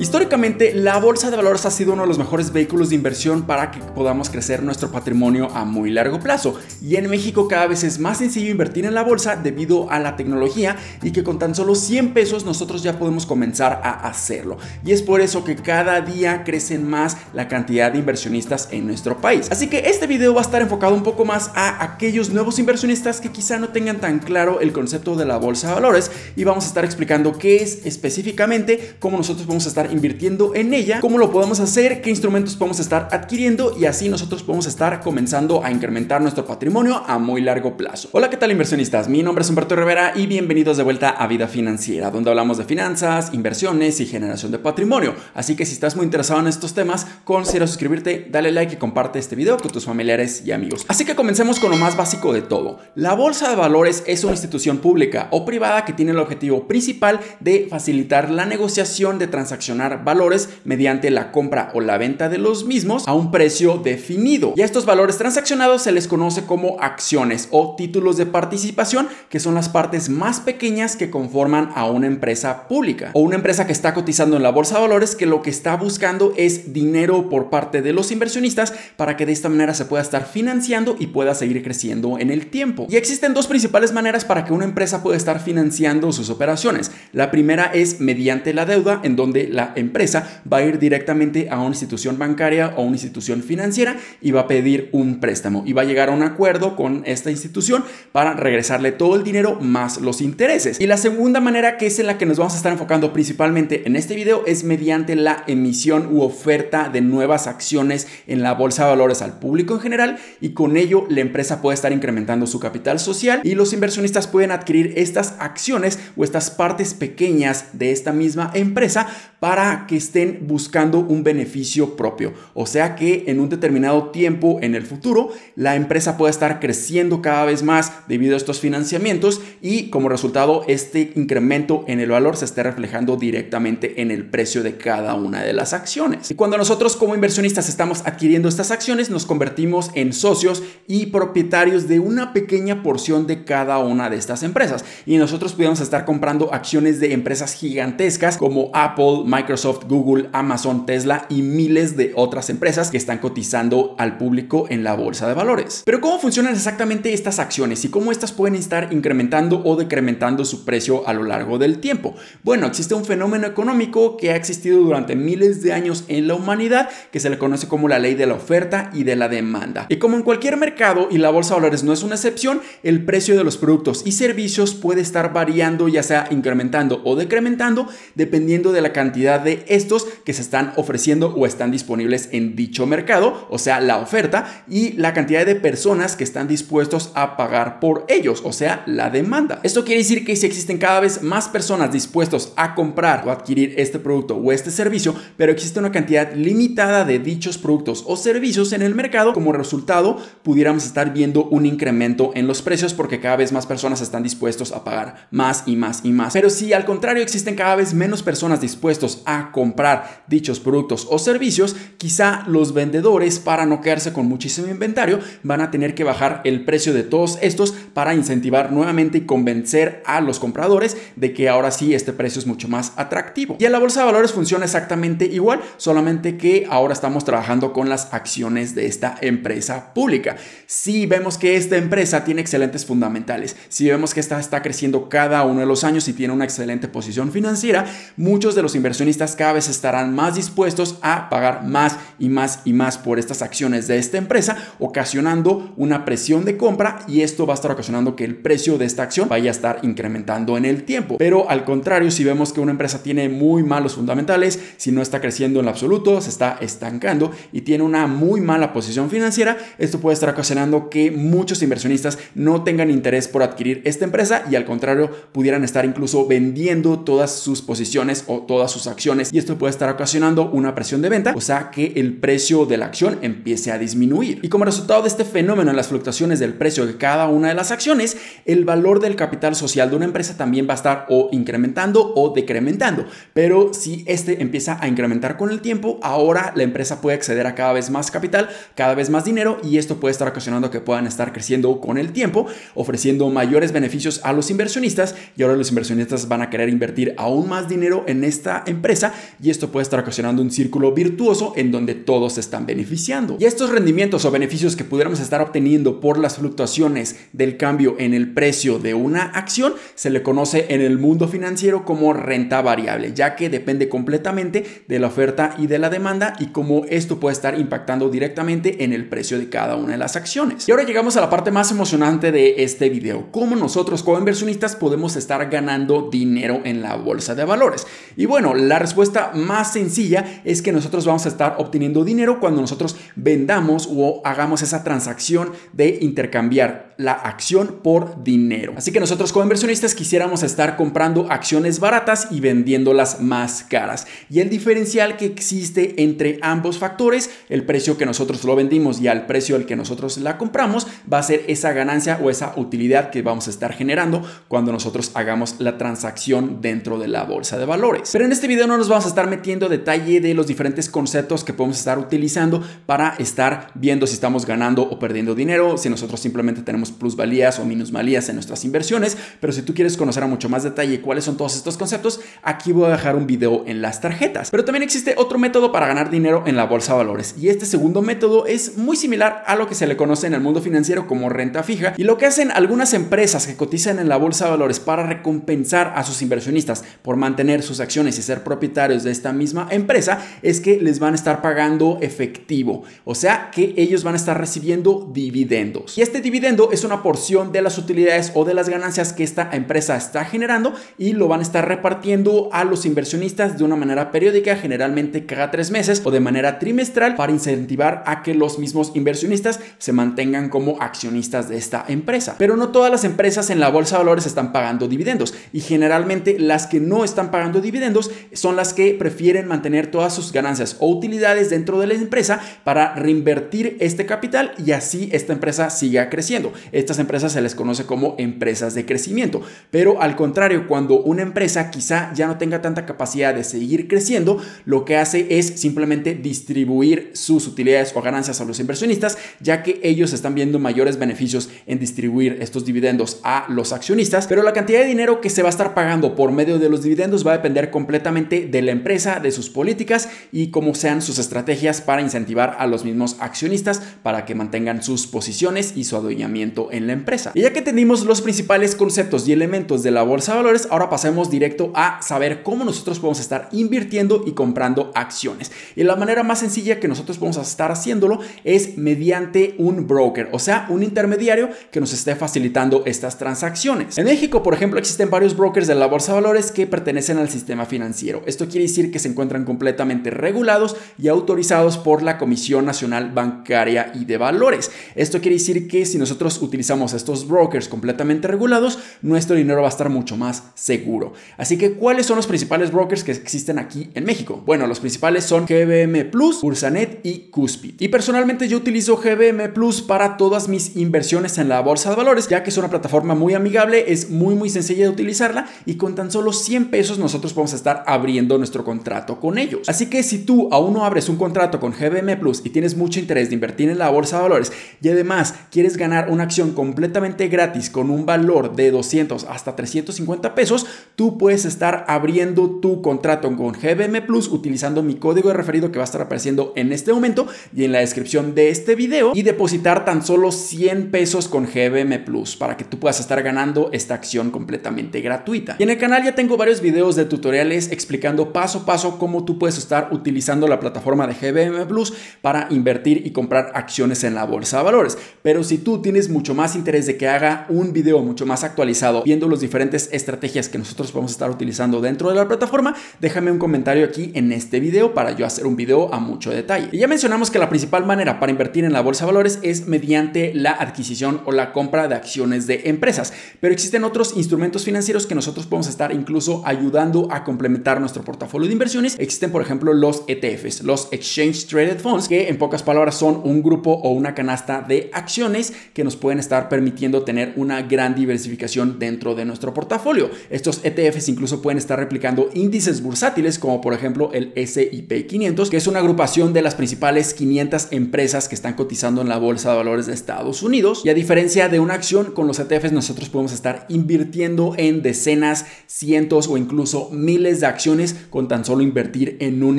Históricamente, la bolsa de valores ha sido uno de los mejores vehículos de inversión para que podamos crecer nuestro patrimonio a muy largo plazo. Y en México cada vez es más sencillo invertir en la bolsa debido a la tecnología y que con tan solo 100 pesos nosotros ya podemos comenzar a hacerlo. Y es por eso que cada día crecen más la cantidad de inversionistas en nuestro país. Así que este video va a estar enfocado un poco más a aquellos nuevos inversionistas que quizá no tengan tan claro el concepto de la bolsa de valores y vamos a estar explicando qué es específicamente, cómo nosotros vamos a estar invirtiendo en ella, cómo lo podemos hacer, qué instrumentos podemos estar adquiriendo y así nosotros podemos estar comenzando a incrementar nuestro patrimonio a muy largo plazo. Hola, ¿qué tal inversionistas? Mi nombre es Humberto Rivera y bienvenidos de vuelta a Vida Financiera, donde hablamos de finanzas, inversiones y generación de patrimonio. Así que si estás muy interesado en estos temas, considera suscribirte, dale like y comparte este video con tus familiares y amigos. Así que comencemos con lo más básico de todo. La Bolsa de Valores es una institución pública o privada que tiene el objetivo principal de facilitar la negociación de transacciones valores mediante la compra o la venta de los mismos a un precio definido. Y a estos valores transaccionados se les conoce como acciones o títulos de participación, que son las partes más pequeñas que conforman a una empresa pública o una empresa que está cotizando en la bolsa de valores que lo que está buscando es dinero por parte de los inversionistas para que de esta manera se pueda estar financiando y pueda seguir creciendo en el tiempo. Y existen dos principales maneras para que una empresa pueda estar financiando sus operaciones. La primera es mediante la deuda, en donde la empresa va a ir directamente a una institución bancaria o una institución financiera y va a pedir un préstamo y va a llegar a un acuerdo con esta institución para regresarle todo el dinero más los intereses. Y la segunda manera que es en la que nos vamos a estar enfocando principalmente en este video es mediante la emisión u oferta de nuevas acciones en la bolsa de valores al público en general y con ello la empresa puede estar incrementando su capital social y los inversionistas pueden adquirir estas acciones o estas partes pequeñas de esta misma empresa para que estén buscando un beneficio propio. O sea que en un determinado tiempo en el futuro, la empresa puede estar creciendo cada vez más debido a estos financiamientos y como resultado este incremento en el valor se esté reflejando directamente en el precio de cada una de las acciones. Y cuando nosotros como inversionistas estamos adquiriendo estas acciones, nos convertimos en socios y propietarios de una pequeña porción de cada una de estas empresas. Y nosotros podemos estar comprando acciones de empresas gigantescas como Apple, Microsoft, Google, Amazon, Tesla y miles de otras empresas que están cotizando al público en la bolsa de valores. Pero ¿cómo funcionan exactamente estas acciones y cómo estas pueden estar incrementando o decrementando su precio a lo largo del tiempo? Bueno, existe un fenómeno económico que ha existido durante miles de años en la humanidad que se le conoce como la ley de la oferta y de la demanda. Y como en cualquier mercado y la bolsa de valores no es una excepción, el precio de los productos y servicios puede estar variando ya sea incrementando o decrementando dependiendo de la cantidad de estos que se están ofreciendo o están disponibles en dicho mercado, o sea, la oferta y la cantidad de personas que están dispuestos a pagar por ellos, o sea, la demanda. Esto quiere decir que si existen cada vez más personas dispuestos a comprar o adquirir este producto o este servicio, pero existe una cantidad limitada de dichos productos o servicios en el mercado, como resultado pudiéramos estar viendo un incremento en los precios porque cada vez más personas están dispuestos a pagar más y más y más. Pero si al contrario existen cada vez menos personas dispuestos a comprar dichos productos o servicios, quizá los vendedores, para no quedarse con muchísimo inventario, van a tener que bajar el precio de todos estos para incentivar nuevamente y convencer a los compradores de que ahora sí este precio es mucho más atractivo. Y en la bolsa de valores funciona exactamente igual, solamente que ahora estamos trabajando con las acciones de esta empresa pública. Si vemos que esta empresa tiene excelentes fundamentales, si vemos que esta está creciendo cada uno de los años y tiene una excelente posición financiera, muchos de los inversores inversionistas cada vez estarán más dispuestos a pagar más y más y más por estas acciones de esta empresa, ocasionando una presión de compra y esto va a estar ocasionando que el precio de esta acción vaya a estar incrementando en el tiempo. Pero al contrario, si vemos que una empresa tiene muy malos fundamentales, si no está creciendo en absoluto, se está estancando y tiene una muy mala posición financiera, esto puede estar ocasionando que muchos inversionistas no tengan interés por adquirir esta empresa y al contrario pudieran estar incluso vendiendo todas sus posiciones o todas sus acciones y esto puede estar ocasionando una presión de venta, o sea que el precio de la acción empiece a disminuir. Y como resultado de este fenómeno en las fluctuaciones del precio de cada una de las acciones, el valor del capital social de una empresa también va a estar o incrementando o decrementando. Pero si este empieza a incrementar con el tiempo, ahora la empresa puede acceder a cada vez más capital, cada vez más dinero y esto puede estar ocasionando que puedan estar creciendo con el tiempo, ofreciendo mayores beneficios a los inversionistas y ahora los inversionistas van a querer invertir aún más dinero en esta empresa empresa y esto puede estar ocasionando un círculo virtuoso en donde todos se están beneficiando. Y estos rendimientos o beneficios que pudiéramos estar obteniendo por las fluctuaciones del cambio en el precio de una acción se le conoce en el mundo financiero como renta variable, ya que depende completamente de la oferta y de la demanda y cómo esto puede estar impactando directamente en el precio de cada una de las acciones. Y ahora llegamos a la parte más emocionante de este video, cómo nosotros como inversionistas podemos estar ganando dinero en la bolsa de valores. Y bueno, la respuesta más sencilla es que nosotros vamos a estar obteniendo dinero cuando nosotros vendamos o hagamos esa transacción de intercambiar la acción por dinero. Así que nosotros como inversionistas quisiéramos estar comprando acciones baratas y vendiéndolas más caras. Y el diferencial que existe entre ambos factores, el precio que nosotros lo vendimos y al precio al que nosotros la compramos, va a ser esa ganancia o esa utilidad que vamos a estar generando cuando nosotros hagamos la transacción dentro de la bolsa de valores. Pero en este video no nos vamos a estar metiendo detalle de los diferentes conceptos que podemos estar utilizando para estar viendo si estamos ganando o perdiendo dinero, si nosotros simplemente tenemos plusvalías o minusvalías en nuestras inversiones, pero si tú quieres conocer a mucho más detalle cuáles son todos estos conceptos, aquí voy a dejar un video en las tarjetas. Pero también existe otro método para ganar dinero en la bolsa de valores y este segundo método es muy similar a lo que se le conoce en el mundo financiero como renta fija y lo que hacen algunas empresas que cotizan en la bolsa de valores para recompensar a sus inversionistas por mantener sus acciones y ser propietarios de esta misma empresa es que les van a estar pagando efectivo, o sea que ellos van a estar recibiendo dividendos. Y este dividendo es es una porción de las utilidades o de las ganancias que esta empresa está generando y lo van a estar repartiendo a los inversionistas de una manera periódica, generalmente cada tres meses o de manera trimestral para incentivar a que los mismos inversionistas se mantengan como accionistas de esta empresa. Pero no todas las empresas en la bolsa de valores están pagando dividendos y generalmente las que no están pagando dividendos son las que prefieren mantener todas sus ganancias o utilidades dentro de la empresa para reinvertir este capital y así esta empresa siga creciendo. Estas empresas se les conoce como empresas de crecimiento. Pero al contrario, cuando una empresa quizá ya no tenga tanta capacidad de seguir creciendo, lo que hace es simplemente distribuir sus utilidades o ganancias a los inversionistas, ya que ellos están viendo mayores beneficios en distribuir estos dividendos a los accionistas. Pero la cantidad de dinero que se va a estar pagando por medio de los dividendos va a depender completamente de la empresa, de sus políticas y cómo sean sus estrategias para incentivar a los mismos accionistas para que mantengan sus posiciones y su adueñamiento en la empresa. Y ya que tenemos los principales conceptos y elementos de la bolsa de valores, ahora pasemos directo a saber cómo nosotros podemos estar invirtiendo y comprando acciones. Y la manera más sencilla que nosotros podemos estar haciéndolo es mediante un broker, o sea, un intermediario que nos esté facilitando estas transacciones. En México, por ejemplo, existen varios brokers de la bolsa de valores que pertenecen al sistema financiero. Esto quiere decir que se encuentran completamente regulados y autorizados por la Comisión Nacional Bancaria y de Valores. Esto quiere decir que si nosotros utilizamos estos brokers completamente regulados, nuestro dinero va a estar mucho más seguro. Así que, ¿cuáles son los principales brokers que existen aquí en México? Bueno, los principales son GBM Plus, Bursanet y Cuspid. Y personalmente yo utilizo GBM Plus para todas mis inversiones en la bolsa de valores, ya que es una plataforma muy amigable, es muy muy sencilla de utilizarla y con tan solo 100 pesos nosotros podemos estar abriendo nuestro contrato con ellos. Así que si tú aún no abres un contrato con GBM Plus y tienes mucho interés de invertir en la bolsa de valores y además quieres ganar una acción completamente gratis con un valor de 200 hasta 350 pesos, tú puedes estar abriendo tu contrato con GBM Plus utilizando mi código de referido que va a estar apareciendo en este momento y en la descripción de este video y depositar tan solo 100 pesos con GBM Plus para que tú puedas estar ganando esta acción completamente gratuita. Y en el canal ya tengo varios videos de tutoriales explicando paso a paso cómo tú puedes estar utilizando la plataforma de GBM Plus para invertir y comprar acciones en la bolsa de valores. Pero si tú tienes mucho más interés de que haga un video mucho más actualizado viendo las diferentes estrategias que nosotros vamos a estar utilizando dentro de la plataforma, déjame un comentario aquí en este video para yo hacer un video a mucho detalle. Y ya mencionamos que la principal manera para invertir en la bolsa de valores es mediante la adquisición o la compra de acciones de empresas, pero existen otros instrumentos financieros que nosotros podemos estar incluso ayudando a complementar nuestro portafolio de inversiones. Existen, por ejemplo, los ETFs, los Exchange Traded Funds, que en pocas palabras son un grupo o una canasta de acciones que nos pueden pueden estar permitiendo tener una gran diversificación dentro de nuestro portafolio. Estos ETFs incluso pueden estar replicando índices bursátiles como por ejemplo el SIP 500, que es una agrupación de las principales 500 empresas que están cotizando en la bolsa de valores de Estados Unidos. Y a diferencia de una acción, con los ETFs nosotros podemos estar invirtiendo en decenas, cientos o incluso miles de acciones con tan solo invertir en un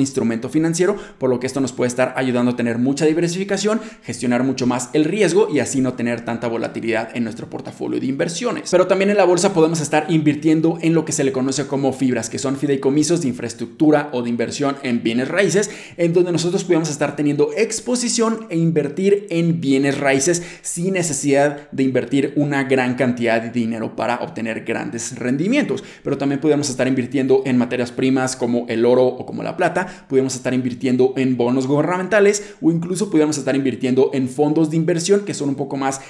instrumento financiero, por lo que esto nos puede estar ayudando a tener mucha diversificación, gestionar mucho más el riesgo y así no tener volatilidad en nuestro portafolio de inversiones. Pero también en la bolsa podemos estar invirtiendo en lo que se le conoce como fibras, que son fideicomisos de infraestructura o de inversión en bienes raíces, en donde nosotros podemos estar teniendo exposición e invertir en bienes raíces sin necesidad de invertir una gran cantidad de dinero para obtener grandes rendimientos. Pero también podemos estar invirtiendo en materias primas como el oro o como la plata, podemos estar invirtiendo en bonos gubernamentales o incluso podemos estar invirtiendo en fondos de inversión que son un poco más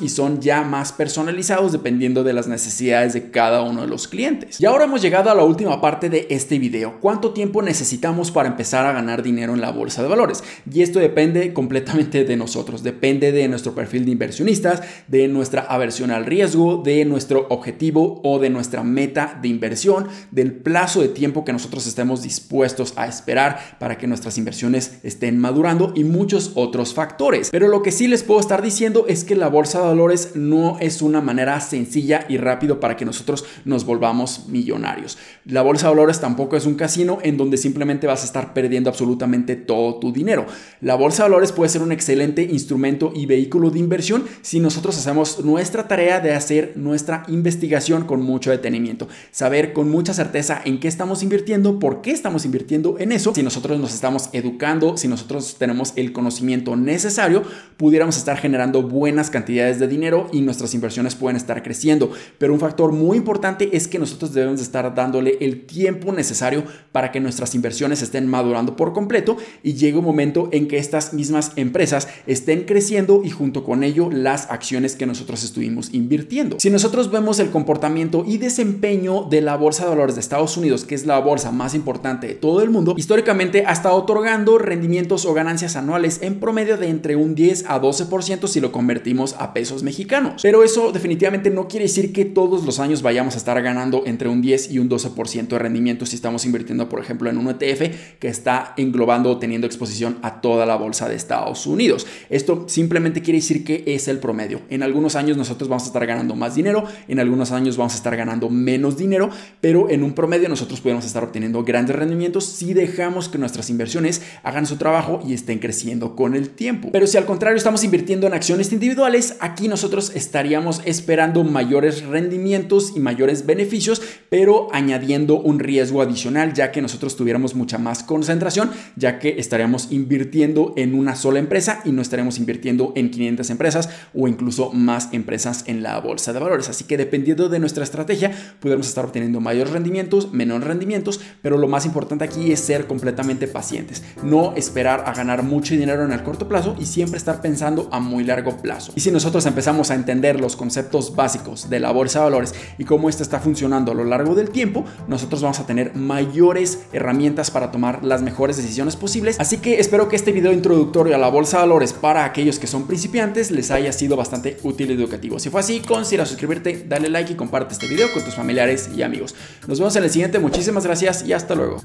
y son ya más personalizados dependiendo de las necesidades de cada uno de los clientes. Y ahora hemos llegado a la última parte de este video. ¿Cuánto tiempo necesitamos para empezar a ganar dinero en la bolsa de valores? Y esto depende completamente de nosotros, depende de nuestro perfil de inversionistas, de nuestra aversión al riesgo, de nuestro objetivo o de nuestra meta de inversión, del plazo de tiempo que nosotros estemos dispuestos a esperar para que nuestras inversiones estén madurando y muchos otros factores. Pero lo que sí les puedo estar diciendo es que la bolsa de valores no es una manera sencilla y rápido para que nosotros nos volvamos millonarios. La bolsa de valores tampoco es un casino en donde simplemente vas a estar perdiendo absolutamente todo tu dinero. La bolsa de valores puede ser un excelente instrumento y vehículo de inversión si nosotros hacemos nuestra tarea de hacer nuestra investigación con mucho detenimiento, saber con mucha certeza en qué estamos invirtiendo, por qué estamos invirtiendo en eso, si nosotros nos estamos educando, si nosotros tenemos el conocimiento necesario, pudiéramos estar generando buenas cantidades de dinero y nuestras inversiones pueden estar creciendo. Pero un factor muy importante es que nosotros debemos estar dándole el tiempo necesario para que nuestras inversiones estén madurando por completo y llegue un momento en que estas mismas empresas estén creciendo y junto con ello las acciones que nosotros estuvimos invirtiendo. Si nosotros vemos el comportamiento y desempeño de la bolsa de valores de Estados Unidos, que es la bolsa más importante de todo el mundo, históricamente ha estado otorgando rendimientos o ganancias anuales en promedio de entre un 10 a 12% si lo convertimos a pesos mexicanos. Pero eso definitivamente no quiere decir que todos los años vayamos a estar ganando entre un 10 y un 12% de rendimiento si estamos invirtiendo, por ejemplo, en un ETF que está englobando o teniendo exposición a toda la bolsa de Estados Unidos. Esto simplemente quiere decir que es el promedio. En algunos años nosotros vamos a estar ganando más dinero, en algunos años vamos a estar ganando menos dinero, pero en un promedio nosotros podemos estar obteniendo grandes rendimientos si dejamos que nuestras inversiones hagan su trabajo y estén creciendo con el tiempo. Pero si al contrario estamos invirtiendo en acciones individuales, aquí nosotros estaríamos esperando mayores rendimientos y mayores beneficios, pero añadiendo un riesgo adicional, ya que nosotros tuviéramos mucha más concentración, ya que estaríamos invirtiendo en una sola empresa y no estaremos invirtiendo en 500 empresas o incluso más empresas en la bolsa de valores. Así que dependiendo de nuestra estrategia, podemos estar obteniendo mayores rendimientos, menores rendimientos, pero lo más importante aquí es ser completamente pacientes, no esperar a ganar mucho dinero en el corto plazo y siempre estar pensando a muy largo Y si nosotros empezamos a entender los conceptos básicos de la bolsa de valores y cómo esta está funcionando a lo largo del tiempo, nosotros vamos a tener mayores herramientas para tomar las mejores decisiones posibles. Así que espero que este video introductorio a la bolsa de valores para aquellos que son principiantes les haya sido bastante útil y educativo. Si fue así, considera suscribirte, dale like y comparte este video con tus familiares y amigos. Nos vemos en el siguiente, muchísimas gracias y hasta luego.